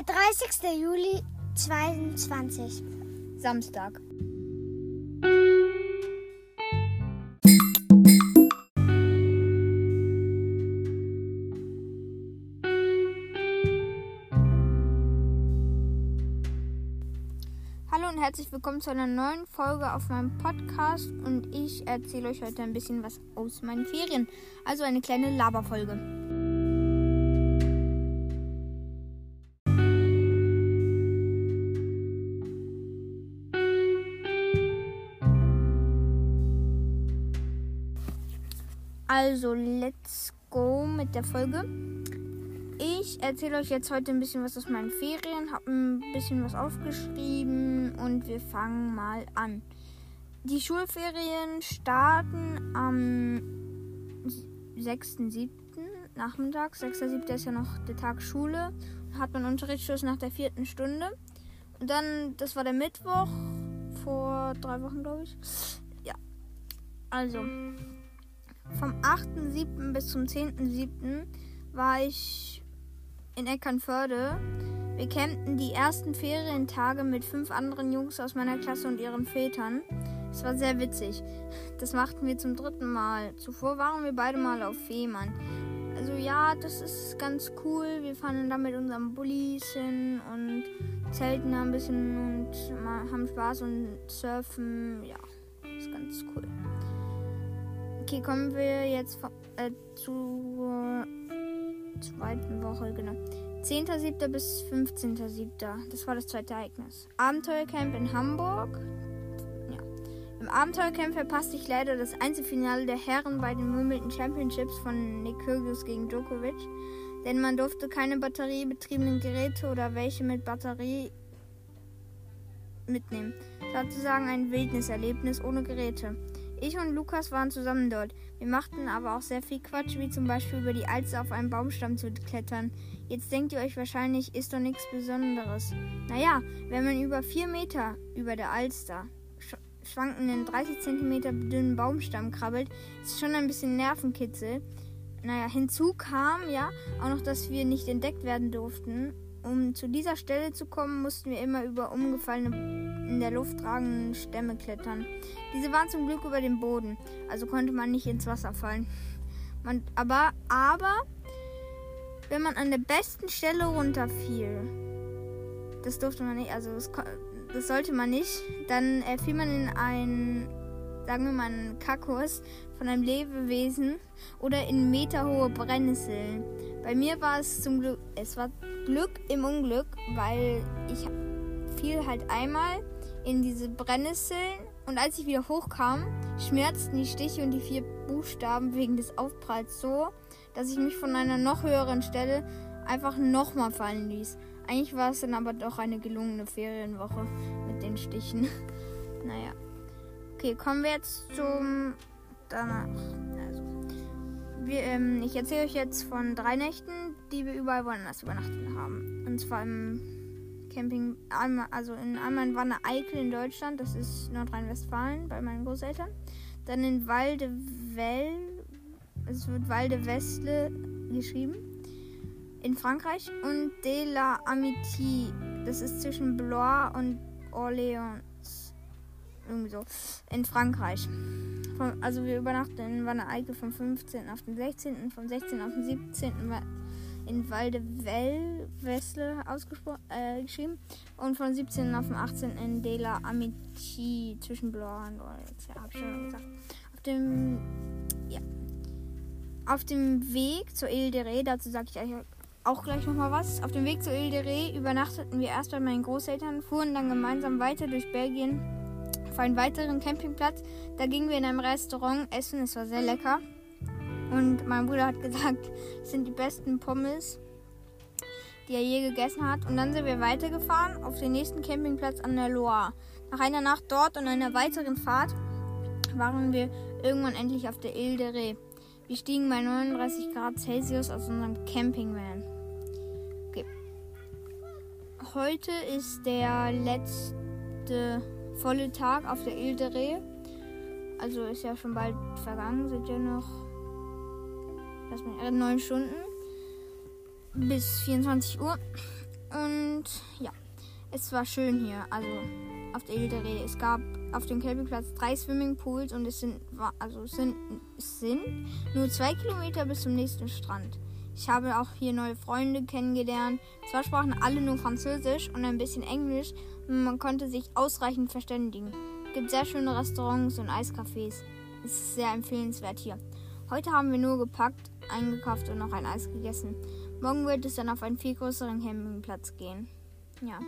Der 30. Juli 22. Samstag. Hallo und herzlich willkommen zu einer neuen Folge auf meinem Podcast und ich erzähle euch heute ein bisschen was aus meinen Ferien. Also eine kleine Laberfolge. Also, let's go mit der Folge. Ich erzähle euch jetzt heute ein bisschen was aus meinen Ferien, habe ein bisschen was aufgeschrieben und wir fangen mal an. Die Schulferien starten am 6.7. nachmittags. 6.7. ist ja noch der Tag Schule. Hat man Unterrichtsschluss nach der vierten Stunde. Und dann, das war der Mittwoch vor drei Wochen, glaube ich. Ja. Also, vom 8.7. bis zum 10.7. war ich in Eckernförde. Wir campten die ersten Ferientage mit fünf anderen Jungs aus meiner Klasse und ihren Vätern. Es war sehr witzig. Das machten wir zum dritten Mal. Zuvor waren wir beide mal auf Fehmarn. Also ja, das ist ganz cool. Wir fahren da mit unseren Bullis hin und zelten da ein bisschen und haben Spaß und surfen. Ja, ist ganz cool. Okay, kommen wir jetzt äh, zur zweiten Woche, genau. 10.7. bis 15.7. Das war das zweite Ereignis. Abenteuercamp in Hamburg. Ja. Im Abenteuercamp verpasste ich leider das Einzelfinale der Herren bei den Wimbledon Championships von Nick Kyrgios gegen Djokovic. Denn man durfte keine batteriebetriebenen Geräte oder welche mit Batterie mitnehmen. Sozusagen ein Wildniserlebnis ohne Geräte. Ich und Lukas waren zusammen dort. Wir machten aber auch sehr viel Quatsch, wie zum Beispiel über die Alster auf einen Baumstamm zu klettern. Jetzt denkt ihr euch wahrscheinlich, ist doch nichts Besonderes. Naja, wenn man über vier Meter über der Alster schwankenden 30 cm dünnen Baumstamm krabbelt, ist schon ein bisschen Nervenkitzel. Naja, hinzu kam ja auch noch, dass wir nicht entdeckt werden durften um zu dieser Stelle zu kommen, mussten wir immer über umgefallene, in der Luft tragenden Stämme klettern. Diese waren zum Glück über dem Boden, also konnte man nicht ins Wasser fallen. Man, aber, aber, wenn man an der besten Stelle runterfiel, das durfte man nicht, also das, das sollte man nicht, dann äh, fiel man in einen, sagen wir mal, einen Kaktus von einem Lebewesen oder in meterhohe Brennnesseln. Bei mir war es zum Glück, es war Glück im Unglück, weil ich fiel halt einmal in diese Brennnesseln und als ich wieder hochkam, schmerzten die Stiche und die vier Buchstaben wegen des Aufpralls so, dass ich mich von einer noch höheren Stelle einfach nochmal fallen ließ. Eigentlich war es dann aber doch eine gelungene Ferienwoche mit den Stichen. naja. Okay, kommen wir jetzt zum danach. Also, wir, ähm, ich erzähle euch jetzt von drei Nächten, die wir überall woanders übernachtet haben. Und zwar im Camping, also in einmal in Wanne Eickel in Deutschland, das ist Nordrhein-Westfalen bei meinen Großeltern. Dann in Walde es wird Walde geschrieben, in Frankreich. Und De la Amitié, das ist zwischen Blois und Orléans, irgendwie so, in Frankreich. Von, also wir übernachten in Wanne Eickel vom 15. auf den 16., vom 16. auf den 17. in Walde Wessle äh, geschrieben und von 17. auf den 18. in De la Amitié zwischen Blois und Orleans. Ja, hab ich schon gesagt. Auf dem, ja, auf dem Weg zur Ile de Ré, dazu sage ich euch auch gleich nochmal was. Auf dem Weg zur Ile de Ré übernachteten wir erst bei meinen Großeltern, fuhren dann gemeinsam weiter durch Belgien einen weiteren Campingplatz. Da gingen wir in einem Restaurant essen. Es war sehr lecker. Und mein Bruder hat gesagt, es sind die besten Pommes, die er je gegessen hat. Und dann sind wir weitergefahren auf den nächsten Campingplatz an der Loire. Nach einer Nacht dort und einer weiteren Fahrt waren wir irgendwann endlich auf der Ile de Ré. Wir stiegen bei 39 Grad Celsius aus unserem Campingvan. Okay. Heute ist der letzte volle Tag auf der Ile de Ré. Also ist ja schon bald vergangen, sind ja noch lass mich, äh, 9 Stunden bis 24 Uhr. Und ja, es war schön hier. Also auf der Ile der Rede. Es gab auf dem Campingplatz drei Swimmingpools und es sind, also es sind, es sind nur zwei Kilometer bis zum nächsten Strand. Ich habe auch hier neue Freunde kennengelernt. Zwar sprachen alle nur Französisch und ein bisschen Englisch, aber man konnte sich ausreichend verständigen. Es gibt sehr schöne Restaurants und Eiscafés. Es ist sehr empfehlenswert hier. Heute haben wir nur gepackt, eingekauft und noch ein Eis gegessen. Morgen wird es dann auf einen viel größeren Campingplatz gehen. Ja,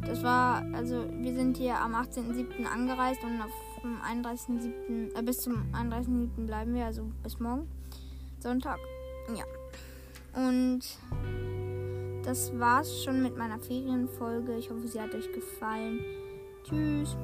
das war, also wir sind hier am 18.07. angereist und auf dem 31.07. Äh, bis zum 31.07. bleiben wir, also bis morgen, Sonntag. Ja. Und das war's schon mit meiner Ferienfolge. Ich hoffe, sie hat euch gefallen. Tschüss.